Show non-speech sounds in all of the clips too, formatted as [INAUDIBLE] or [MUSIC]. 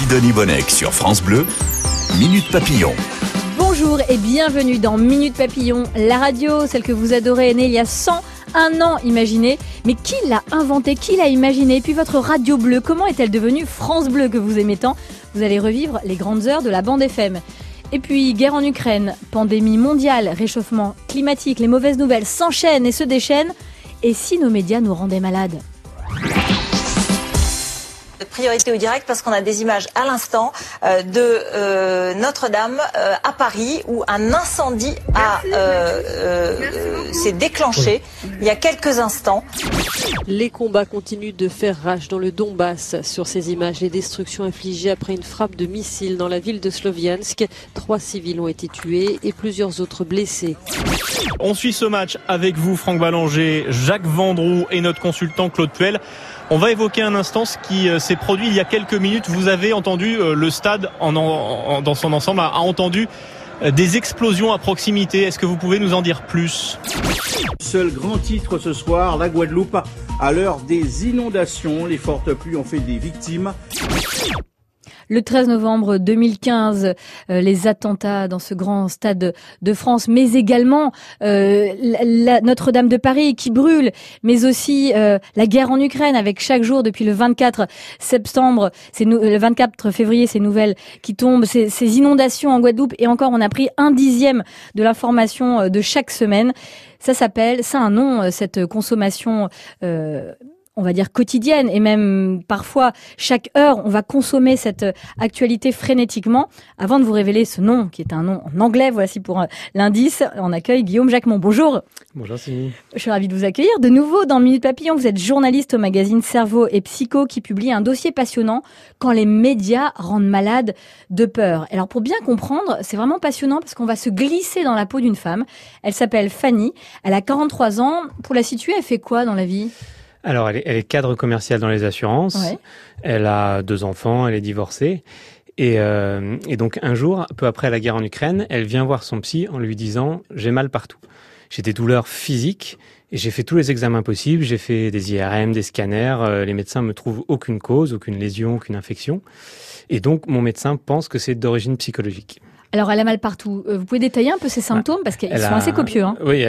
Sidonie Bonnec sur France Bleu, Minute Papillon. Bonjour et bienvenue dans Minute Papillon, la radio, celle que vous adorez, née il y a 101 ans, imaginez. Mais qui l'a inventée Qui l'a imaginée? Et puis votre radio bleue, comment est-elle devenue France Bleu que vous aimez tant? Vous allez revivre les grandes heures de la bande FM. Et puis, guerre en Ukraine, pandémie mondiale, réchauffement climatique, les mauvaises nouvelles s'enchaînent et se déchaînent. Et si nos médias nous rendaient malades? Priorité au direct parce qu'on a des images à l'instant euh, de euh, Notre-Dame euh, à Paris où un incendie s'est déclenché il y a quelques instants. Les combats continuent de faire rage dans le Donbass. Sur ces images, les destructions infligées après une frappe de missile dans la ville de Sloviansk. Trois civils ont été tués et plusieurs autres blessés. On suit ce match avec vous, Franck Ballanger, Jacques Vendroux et notre consultant Claude Puel. On va évoquer un instant ce qui euh, s'est produit il y a quelques minutes. Vous avez entendu euh, le stade en, dans son ensemble a, entendu euh, des explosions à proximité. Est-ce que vous pouvez nous en dire plus? Seul grand titre ce soir, la Guadeloupe, à l'heure des inondations. Les fortes pluies ont fait des victimes. Le 13 novembre 2015, euh, les attentats dans ce grand stade de France, mais également euh, Notre-Dame de Paris qui brûle, mais aussi euh, la guerre en Ukraine avec chaque jour depuis le 24 septembre, le 24 février, ces nouvelles qui tombent, ces, ces inondations en Guadeloupe et encore on a pris un dixième de l'information de chaque semaine. Ça s'appelle, ça a un nom, cette consommation on va dire quotidienne et même parfois chaque heure, on va consommer cette euh, actualité frénétiquement. Avant de vous révéler ce nom, qui est un nom en anglais, voici pour euh, l'indice, on accueille Guillaume Jacquemont. Bonjour. Bonjour Sylvie. Je suis ravie de vous accueillir. De nouveau dans Minute Papillon, vous êtes journaliste au magazine Cerveau et Psycho qui publie un dossier passionnant quand les médias rendent malade de peur. Alors pour bien comprendre, c'est vraiment passionnant parce qu'on va se glisser dans la peau d'une femme. Elle s'appelle Fanny, elle a 43 ans. Pour la situer, elle fait quoi dans la vie? Alors, elle est, cadre commercial dans les assurances. Elle a deux enfants, elle est divorcée. Et, euh, et, donc un jour, peu après la guerre en Ukraine, elle vient voir son psy en lui disant j'ai mal partout. J'ai des douleurs physiques et j'ai fait tous les examens possibles. J'ai fait des IRM, des scanners. Euh, les médecins me trouvent aucune cause, aucune lésion, aucune infection. Et donc mon médecin pense que c'est d'origine psychologique. Alors, elle a mal partout. Euh, vous pouvez détailler un peu ses symptômes parce qu'ils sont assez copieux. Hein. Oui,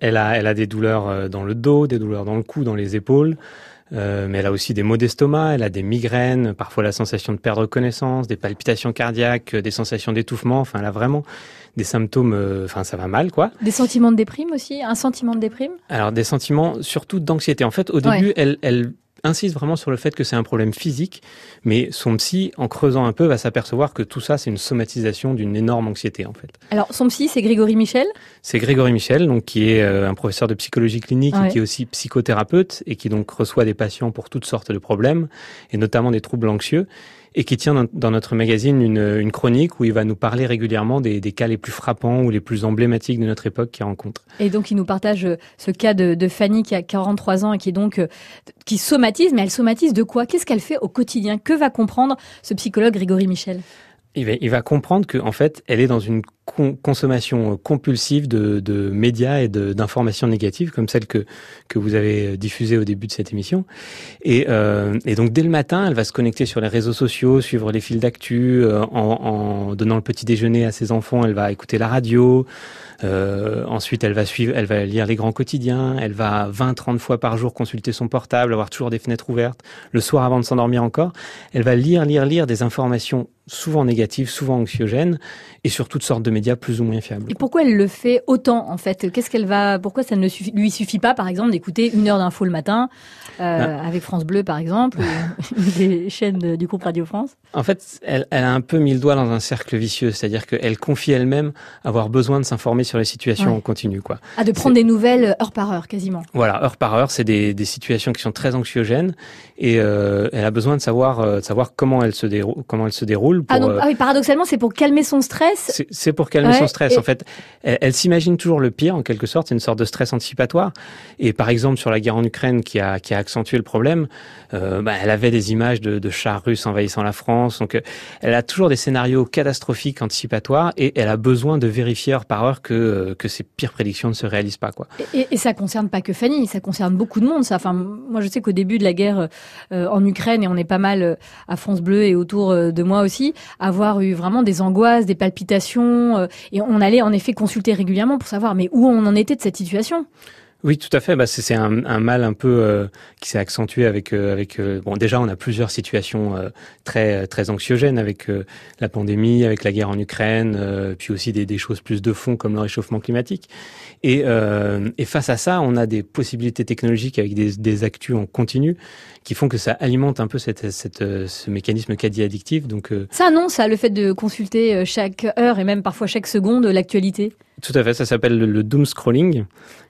elle, a, elle a des douleurs euh, dans le dos, des douleurs dans le cou, dans les épaules. Euh, mais elle a aussi des maux d'estomac, elle a des migraines, parfois la sensation de perdre connaissance, des palpitations cardiaques, des sensations d'étouffement. Enfin, elle a vraiment des symptômes. enfin, ça va mal, quoi. Des sentiments de déprime aussi, un sentiment de déprime? Alors, des sentiments surtout d'anxiété. En fait, au début, elle, elle insiste vraiment sur le fait que c'est un problème physique, mais son psy, en creusant un peu, va s'apercevoir que tout ça, c'est une somatisation d'une énorme anxiété, en fait. Alors, son psy, c'est Grégory Michel? C'est Grégory Michel, donc, qui est euh, un professeur de psychologie clinique et qui est aussi psychothérapeute et qui donc reçoit des patients pour toutes sortes de problèmes, et notamment des troubles anxieux et qui tient dans, notre magazine une, chronique où il va nous parler régulièrement des, cas les plus frappants ou les plus emblématiques de notre époque qu'il rencontre. Et donc il nous partage euh, ce cas de, Fanny qui a 43 ans et qui est donc euh, qui somatise, mais elle somatise de quoi? Qu'est-ce qu'elle fait au quotidien? Que va comprendre ce psychologue Grégory Michel? Il va, il va comprendre qu'en fait, elle est dans une consommation euh, compulsive de, médias et d'informations négatives, comme celle que, que vous avez euh, diffusée au début de cette émission. Et, euh, et, donc, dès le matin, elle va se connecter sur les réseaux sociaux, suivre les fils d'actu, en, donnant le petit déjeuner à ses enfants, elle va écouter la radio. Ensuite, elle va suivre, elle va lire les grands quotidiens. Elle va 20-30 fois par jour consulter son portable, avoir toujours des fenêtres ouvertes. Le soir, avant de s'endormir encore, elle va lire, lire, lire des informations souvent négatives, souvent anxiogènes, et sur toutes sortes de médias plus ou moins fiables. Et pourquoi elle le fait autant en fait? Qu'est-ce qu'elle va Pourquoi ça ne lui suffit pas, par exemple, d'écouter une heure d'info le matin euh, ben. avec France Bleu, par exemple, [LAUGHS] des chaînes du groupe Radio France? En fait, elle, elle, a un peu mis le doigt dans un cercle vicieux, c'est-à-dire qu'elle confie elle-même avoir besoin de s'informer sur les situations en continu, quoi. Ah, de prendre des nouvelles heure par heure, quasiment. Voilà, heure par heure, c'est des, des, situations qui sont très anxiogènes, et euh, elle a besoin de savoir, euh, de savoir comment elle se déroule, comment elle se déroule. Ah, donc, euh, ah oui, paradoxalement, c'est pour calmer son stress? C'est pour pour calmer son stress. En fait, elle, s'imagine toujours le pire, en quelque sorte. C'est une sorte de stress anticipatoire. Et par exemple, sur la guerre en Ukraine, qui a, qui a accentué le problème, euh, bah, elle avait des images de, de, chars russes envahissant la France. Donc, euh, elle a toujours des scénarios catastrophiques anticipatoires et elle a besoin de vérifier heure par heure que, euh, que ses pires prédictions ne se réalisent pas. Quoi. Et, et ça concerne pas que Fanny, ça concerne beaucoup de monde. Ça. Enfin, moi, je sais qu'au début de la guerre euh, en Ukraine, et on est pas mal à France Bleu et autour de moi aussi, avoir eu vraiment des angoisses, des palpitations, et on allait en effet consulter régulièrement pour savoir mais où on en était de cette situation? Oui, tout à fait. Bah, c'est un, mal un peu euh, qui s'est accentué avec euh, euh, bon déjà on a plusieurs situations très très anxiogènes avec la pandémie, avec la guerre en Ukraine, puis aussi des, choses plus de fond comme le réchauffement climatique. Et, face à ça, on a des possibilités technologiques avec des, des actus en continu qui font que ça alimente un peu ce mécanisme quasi addictif. Donc ça non, ça le fait de consulter chaque heure et même parfois chaque seconde l'actualité? Tout à fait, ça s'appelle le, doom scrolling,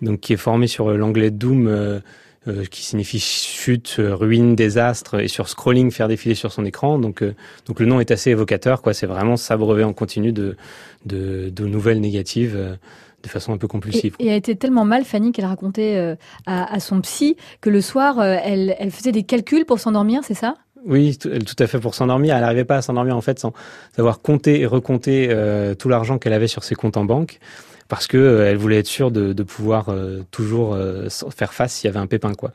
donc qui est formé sur euh, l'anglais doom, euh, euh, qui signifie chute, ruine, désastre, et sur scrolling, faire défiler sur son écran. Donc, donc le nom est assez évocateur, quoi. C'est vraiment s'abreuver en continu de, de, nouvelles négatives. de façon un peu compulsive. Et, et a été tellement mal, Fanny, qu'elle racontait à, son psy que le soir, elle, elle faisait des calculs pour s'endormir, c'est ça? Oui, tout à fait pour s'endormir. Elle n'arrivait pas à s'endormir en fait sans savoir compter et recompter euh, tout l'argent qu'elle avait sur ses comptes en banque parce que euh, elle voulait être sûre de, de pouvoir euh, toujours faire face s'il y avait un pépin quoi.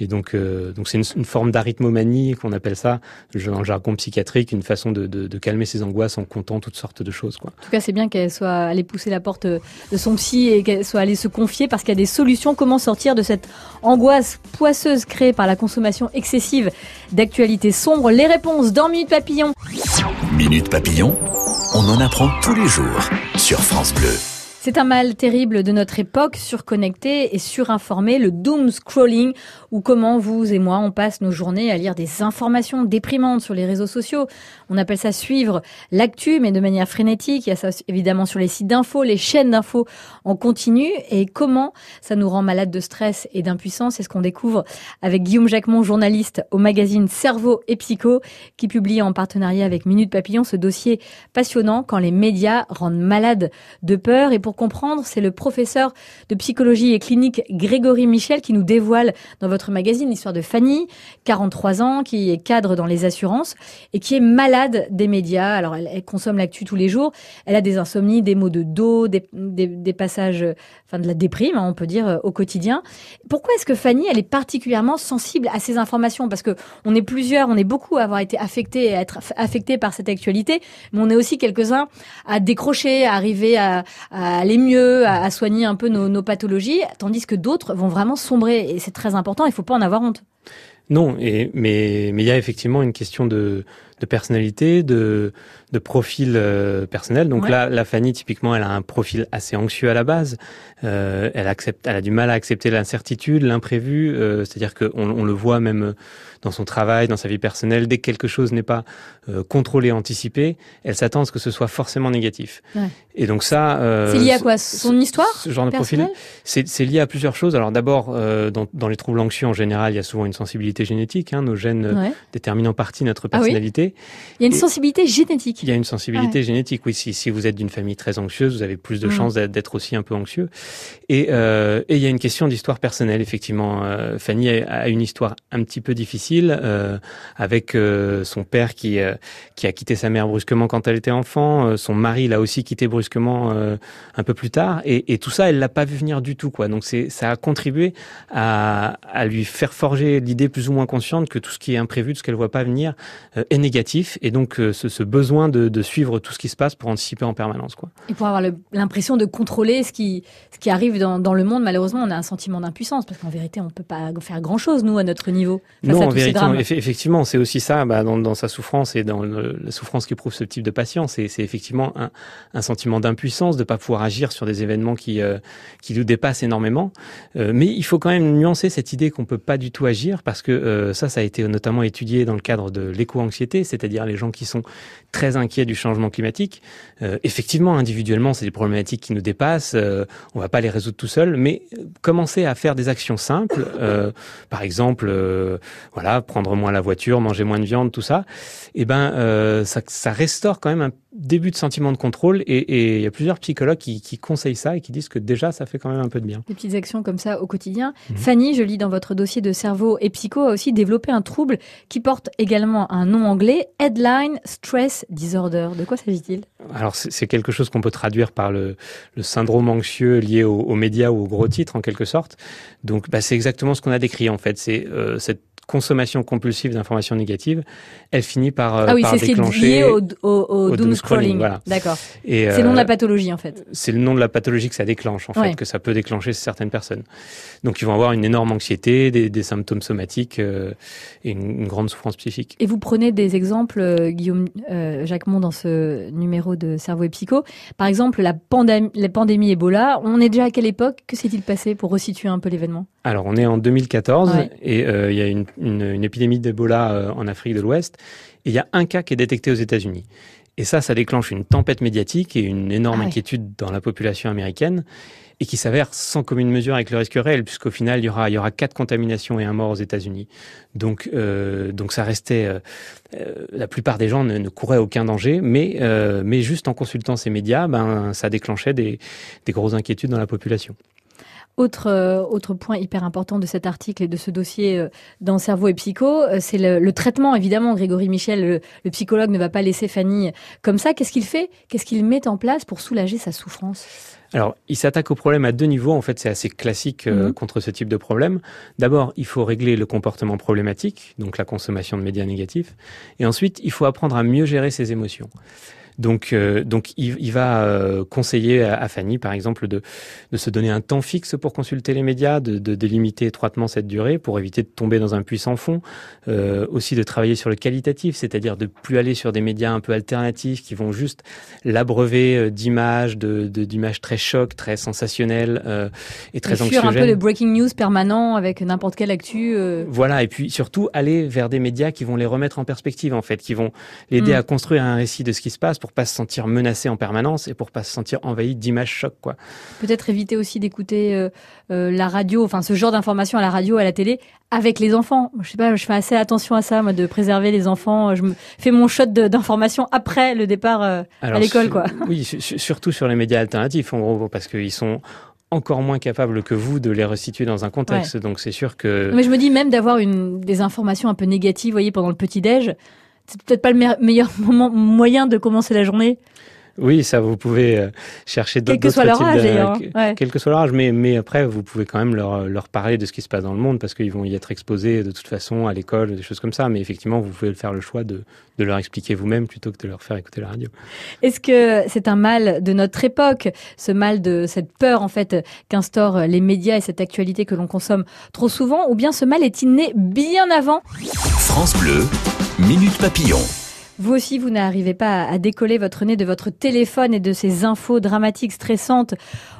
Et donc, euh, donc c'est une, une, forme d'arythmomanie qu'on appelle ça dans le jargon psychiatrique, une façon de, de, de, calmer ses angoisses en comptant toutes sortes de choses. Quoi. En tout cas, c'est bien qu'elle soit allée pousser la porte de son psy et qu'elle soit allée se confier parce qu'il y a des solutions. Comment sortir de cette angoisse poisseuse créée par la consommation excessive d'actualités sombres? Les réponses dans Minute Papillon. Minute Papillon, on en apprend tous les jours sur France Bleu. C'est un mal terrible de notre époque, surconnecté et surinformé, le doom scrolling, ou comment vous et moi on passe nos journées à lire des informations déprimantes sur les réseaux sociaux. On appelle ça suivre l'actu, mais de manière frénétique. Il y a ça évidemment sur les sites d'infos, les chaînes d'infos en continu. Et comment ça nous rend malade de stress et d'impuissance, c'est ce qu'on découvre avec Guillaume Jacquemont, journaliste au magazine Cerveau et Psycho, qui publie en partenariat avec Minute Papillon ce dossier passionnant quand les médias rendent malade de peur et pour comprendre, c'est le professeur de psychologie et clinique Grégory Michel qui nous dévoile dans votre magazine l'histoire de Fanny, 43 ans, qui est cadre dans les assurances et qui est malade des médias. Alors, elle, consomme l'actu tous les jours. Elle a des insomnies, des maux de dos, des, passages, enfin de la déprime, hein, on peut dire, au quotidien. Pourquoi est-ce que Fanny, elle est particulièrement sensible à ces informations? Parce que on est plusieurs, on est beaucoup à avoir été affectés, à être affectés par cette actualité, mais on est aussi quelques-uns à décrocher, à arriver à aller mieux, à, soigner un peu nos, pathologies, tandis que d'autres vont vraiment sombrer. Et c'est très important, il ne faut pas en avoir honte. Non, mais il y a effectivement une question de, de personnalité, de, de profil euh, personnel. Donc là, la Fanny, typiquement, elle a un profil assez anxieux à la base. Euh, elle accepte, elle a du mal à accepter l'incertitude, l'imprévu. Euh, C'est-à-dire qu'on on le voit même dans son travail, dans sa vie personnelle, dès que quelque chose n'est pas euh, contrôlé, anticipé, elle s'attend à ce que ce soit forcément négatif. Ouais. Et donc ça... Euh, c'est lié à quoi? Son histoire Ce genre de profil C'est lié à plusieurs choses. Alors d'abord, euh, dans, dans, les troubles anxieux en général, il y a souvent une sensibilité génétique. Hein, nos gènes ouais. déterminent en partie notre personnalité. Ah oui? Il y a une Et sensibilité génétique. Il y a une sensibilité ah ouais. génétique, oui. Si, si vous êtes d'une famille très anxieuse, vous avez plus de mmh. chances d'être aussi un peu anxieux. Et, euh, et il y a une question d'histoire personnelle, effectivement. Euh, Fanny a, a, une histoire un petit peu difficile euh, avec son père qui, qui a quitté sa mère brusquement quand elle était enfant. Son mari l'a aussi quitté brusquement un peu plus tard. Et, et tout ça, elle l'a pas vu venir du tout, quoi. Donc c'est, ça a contribué à, à lui faire forger l'idée plus ou moins consciente que tout ce qui est imprévu, tout ce qu'elle voit pas venir, est négatif. Et donc ce, ce, besoin de, de, suivre tout ce qui se passe pour anticiper en permanence, quoi. Et pour avoir l'impression de contrôler ce qui, ce qui arrive dans, dans le monde, malheureusement, on a un sentiment d'impuissance parce qu'en vérité, on peut pas faire grand chose nous à notre niveau. Face non, à tous en vérité, ces effectivement, c'est aussi ça, bah, dans, dans, sa souffrance et dans le, la souffrance qu'éprouve ce type de patient, c'est effectivement un, un sentiment d'impuissance, de pas pouvoir agir sur des événements qui, euh, qui nous dépassent énormément. Euh, mais il faut quand même nuancer cette idée qu'on peut pas du tout agir parce que euh, ça, ça a été notamment étudié dans le cadre de l'éco-anxiété, c'est-à-dire les gens qui sont très inquiets du changement climatique. Euh, effectivement, individuellement, c'est des problématiques qui nous dépassent. Euh, on va pas les résoudre tout seul, mais commencer à faire des actions simples, euh, par exemple, euh, voilà, prendre moins la voiture, manger moins de viande, tout ça. Et eh ben, euh, ça, ça, restaure quand même un, début de sentiment de contrôle et il y a plusieurs psychologues qui, qui, conseillent ça et qui disent que déjà ça fait quand même un peu de bien. Des petites actions comme ça au quotidien. Mhm. Fanny, je lis dans votre dossier de cerveau et psycho, a aussi développé un trouble qui porte également un nom anglais, Headline Stress Disorder. De quoi s'agit-il? Alors c'est quelque chose qu'on peut traduire par le, le syndrome anxieux lié aux, médias ou aux gros titres en quelque sorte. Donc bah, c'est exactement ce qu'on a décrit en fait. C'est euh, cette consommation compulsive d'informations négatives, elle finit par, euh, ah oui, c'est déclencher au, au, doom, scrolling. Voilà. D'accord. c'est le nom de la euh, pathologie en fait. C'est le nom de la pathologie que ça déclenche en fait, que ça peut déclencher certaines personnes. Donc ils vont avoir une énorme anxiété, des, des symptômes somatiques euh, et une, grande souffrance psychique. Et vous prenez des exemples, Guillaume Jacquemont, dans ce numéro de Cerveau et Psycho. Par exemple, la, pandémie, la pandémie Ebola. On est déjà à quelle époque? Que s'est-il passé pour resituer un peu l'événement? Alors on est en 2014 et il y a une une, épidémie d'Ebola euh, en Afrique de l'Ouest, et il y a un cas qui est détecté aux États-Unis. Et ça, ça déclenche une tempête médiatique et une énorme ah inquiétude dans la population américaine et qui s'avère sans commune mesure avec le risque réel, puisqu'au final, il y aura, il y aura quatre contaminations et un mort aux États-Unis. Donc, euh, donc ça restait, euh, la plupart des gens ne, ne couraient aucun danger, mais, mais juste en consultant ces médias, ben, ça déclenchait des, des grosses inquiétudes dans la population. Autre, euh, autre point hyper important de cet article et de ce dossier euh, dans Cerveau et Psycho, euh, c'est le, traitement. Évidemment, Grégory Michel, le, psychologue, ne va pas laisser Fanny comme ça. Qu'est-ce qu'il fait? Qu'est-ce qu'il met en place pour soulager sa souffrance? Alors, il s'attaque au problème à deux niveaux. En fait, c'est assez classique mhm. contre ce type de problème. D'abord, il faut régler le comportement problématique, donc la consommation de médias négatifs. Et ensuite, il faut apprendre à mieux gérer ses émotions. Donc, euh, donc il, va euh, conseiller à, Fanny, par exemple, de, de se donner un temps fixe pour consulter les médias, de, de délimiter étroitement cette durée pour éviter de tomber dans un puissant fond. Euh, aussi de travailler sur le qualitatif, c'est-à-dire de plus aller sur des médias un peu alternatifs qui vont juste l'abreuver euh, d'images, de, d'images très chocs, très sensationnelles et très anxiogènes. un peu de breaking news permanent avec n'importe quelle actu. Voilà, et puis surtout aller vers des médias qui vont les remettre en perspective, en fait, qui vont l'aider mm. à construire un récit de ce qui se passe pour pas se sentir menacé en permanence et pour pas se sentir envahi d'images chocs quoi. Peut-être éviter aussi d'écouter euh, euh, la radio, enfin ce genre d'informations à la radio, à la télé avec les enfants. Je sais pas, je fais assez attention à ça, moi, de préserver les enfants. Je me fais mon shot d'informations après le départ euh, à l'école, quoi. Oui, surtout sur les médias alternatifs, en gros, parce qu'ils sont encore moins capables que vous de les resituer dans un contexte. Donc c'est sûr que. Mais je me dis même d'avoir une des informations un peu négatives, vous voyez, pendant le petit déj c'est peut-être pas le meilleur [LAUGHS] moment, moyen de commencer la journée. Oui, ça, vous pouvez euh, chercher d'autres Quel que soit leur âge, d'ailleurs. Quel que soit leur âge, mais, mais après, vous pouvez quand même leur, leur parler de ce qui se passe dans le monde parce qu'ils vont y être exposés de toute façon à l'école, des choses comme ça. Mais effectivement, vous pouvez faire le choix de, de leur expliquer vous-même plutôt que de leur faire écouter la radio. Est-ce que c'est un mal de notre époque, ce mal de cette peur, en fait, qu'instaurent les médias et cette actualité que l'on consomme trop souvent, ou bien ce mal est-il né bien avant? France Bleu, Minute Papillon. Vous aussi, vous n'arrivez pas à décoller votre nez de votre téléphone et de ces infos dramatiques, stressantes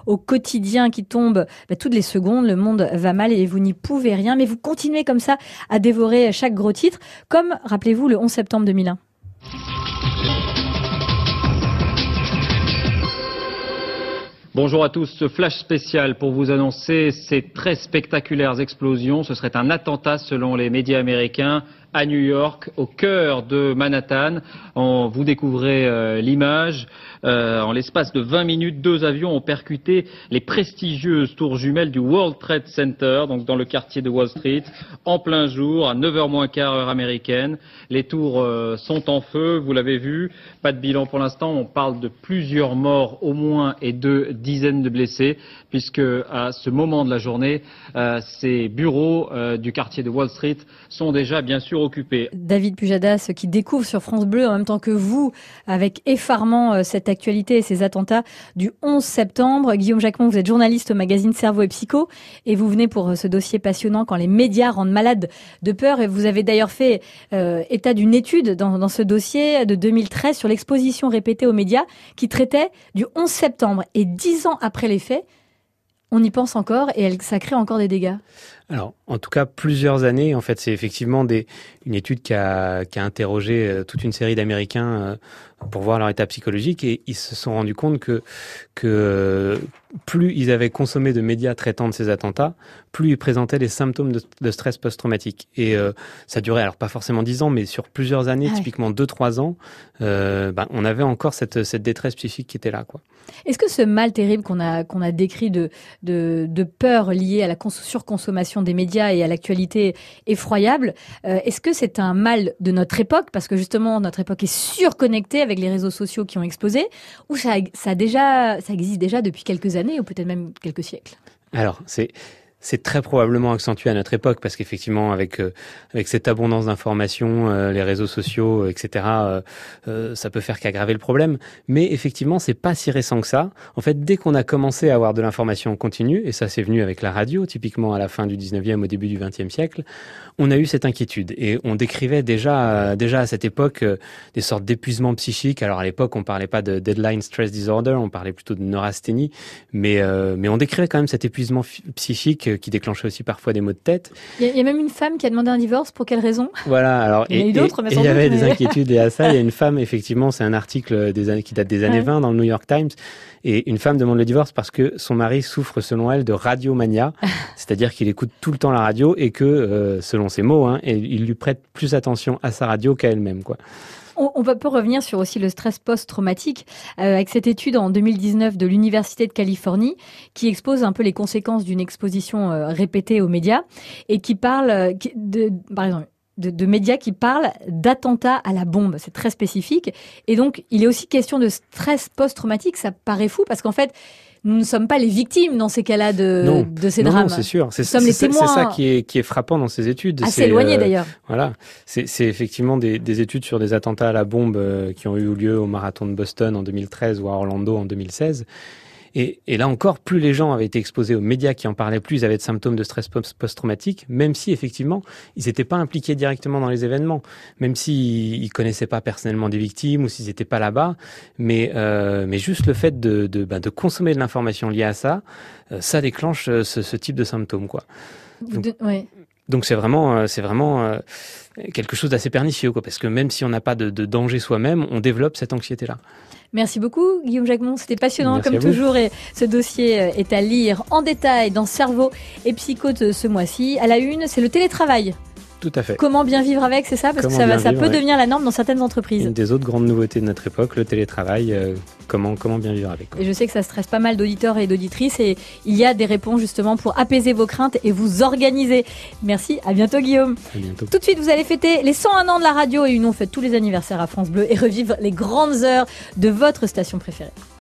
au quotidien qui tombent bah, toutes les secondes. Le monde va mal et vous n'y pouvez rien, mais vous continuez comme ça à dévorer chaque gros titre, comme, rappelez-vous, le 11 septembre 2001. Bonjour à tous, ce flash spécial pour vous annoncer ces très spectaculaires explosions. Ce serait un attentat selon les médias américains à New York, au cœur de Manhattan. vous découvrez euh, l'image. Euh, en l'espace de 20 minutes, deux avions ont percuté les prestigieuses tours jumelles du World Trade Center, donc dans le quartier de Wall Street, en plein jour, à 9h moins quart heure américaine. Les tours euh, sont en feu, vous l'avez vu. Pas de bilan pour l'instant. On parle de plusieurs morts au moins et de dizaines de blessés, puisque à ce moment de la journée, ces bureaux du quartier de Wall Street sont déjà bien sûr David Pujadas qui découvre sur France Bleu en même temps que vous, avec effarement, euh, cette actualité et ces attentats du 11 septembre. Guillaume Jacquemont, vous êtes journaliste au magazine Cerveau et Psycho et vous venez pour euh, ce dossier passionnant quand les médias rendent malades de peur. Et vous avez d'ailleurs fait euh, état d'une étude dans, dans ce dossier de 2013 sur l'exposition répétée aux médias qui traitait du 11 septembre. Et dix ans après les faits, on y pense encore et ça crée encore des dégâts. Alors, en tout cas, plusieurs années. En fait, c'est effectivement des, une étude qui a, qui a interrogé euh, toute une série d'Américains euh, pour voir leur état psychologique et ils se sont rendus compte que, que plus ils avaient consommé de médias traitant de ces attentats, plus ils présentaient les symptômes de, stress post-traumatique. Et euh, ça durait, alors pas forcément dix ans, mais sur plusieurs années, typiquement deux, trois ans, euh, ben, on avait encore cette, cette détresse psychique qui était là. quoi. Est-ce que ce mal terrible qu'on a, qu'on a décrit de, de, de peur liée à la surconsommation des médias et à l'actualité effroyable, euh, est-ce que c'est un mal de notre époque? Parce que justement, notre époque est surconnectée avec les réseaux sociaux qui ont explosé, ou ça, ça, déjà, ça existe déjà depuis quelques années, ou peut-être même quelques siècles? Alors, c'est c'est très probablement accentué à notre époque parce qu'effectivement avec euh, avec cette abondance d'informations, euh, les réseaux sociaux, euh, etc. ça peut faire qu'aggraver le problème. Mais effectivement, c'est pas si récent que ça. En fait, dès qu'on a commencé à avoir de l'information continue, et ça c'est venu avec la radio, typiquement à la fin du 19e, au début du 20e siècle, on a eu cette inquiétude et on décrivait déjà déjà à cette époque des sortes d'épuisement psychique. Alors à l'époque, on parlait pas de deadline stress disorder, on parlait plutôt de neurasthénie, mais mais on décrivait quand même cet épuisement psychique qui déclenchait aussi parfois des maux de tête. Il y, a même une femme qui a demandé un divorce. Pour quelle raison? Voilà. Alors, il y en a eu d'autres, mais Il y avait des [LAUGHS] inquiétudes et à ça. Il y a une femme, effectivement, c'est un article des années, qui date des années 20 dans le New York Times. Et une femme demande le divorce parce que son mari souffre, selon elle, de radiomania, [LAUGHS] c'est-à-dire qu'il écoute tout le temps la radio et que, euh, selon ses mots, hein, il lui prête plus attention à sa radio qu'à elle-même, quoi. On, peut revenir sur aussi le stress post-traumatique euh, avec cette étude en 2019 de l'Université de Californie qui expose un peu les conséquences d'une exposition euh, répétée aux médias et qui parle euh, de, par exemple, de, médias qui parlent d'attentats à la bombe. C'est très spécifique. Et donc, il est aussi question de stress post-traumatique. Ça paraît fou parce qu'en fait, nous ne sommes pas les victimes dans ces cas-là de, de ces drames. Non, c'est sûr. C'est ça qui est, qui est frappant dans ces études. Assez éloigné euh, d'ailleurs. Voilà. C'est effectivement des, des, études sur des attentats à la bombe euh, qui ont eu lieu au marathon de Boston en 2013 ou à Orlando en 2016. Et, et, là encore, plus les gens avaient été exposés aux médias qui en parlaient, plus ils avaient de symptômes de stress post-traumatique, même si effectivement, ils n'étaient pas impliqués directement dans les événements, même s'ils ne connaissaient pas personnellement des victimes ou s'ils n'étaient pas là-bas. Mais, euh, mais juste le fait de, de, bah, de consommer de l'information liée à ça, euh, ça déclenche euh, ce, ce, type de symptômes. Quoi. Donc, donc c'est vraiment, euh, c'est vraiment quelque chose d'assez pernicieux, quoi, parce que même si on n'a pas de, de danger soi-même, on développe cette anxiété-là. Merci beaucoup, Guillaume Jacquemont. C'était passionnant comme toujours. Et ce dossier euh, est à lire en détail dans Cerveau et Psychote ce mois-ci. À la une, c'est le télétravail. Tout à fait. Comment bien vivre avec, c'est ça? Parce que ça, va, ça peut devenir la norme dans certaines entreprises. Une des autres grandes nouveautés de notre époque, le télétravail. Euh, comment, comment bien vivre avec. Et je sais que ça stresse pas mal d'auditeurs et d'auditrices et il y a des réponses justement pour apaiser vos craintes et vous organiser. Merci, à bientôt Guillaume. À bientôt. Tout de suite, vous allez fêter les 101 ans de la radio et une on fête tous les anniversaires à France Bleu et revivre les grandes heures de votre station préférée.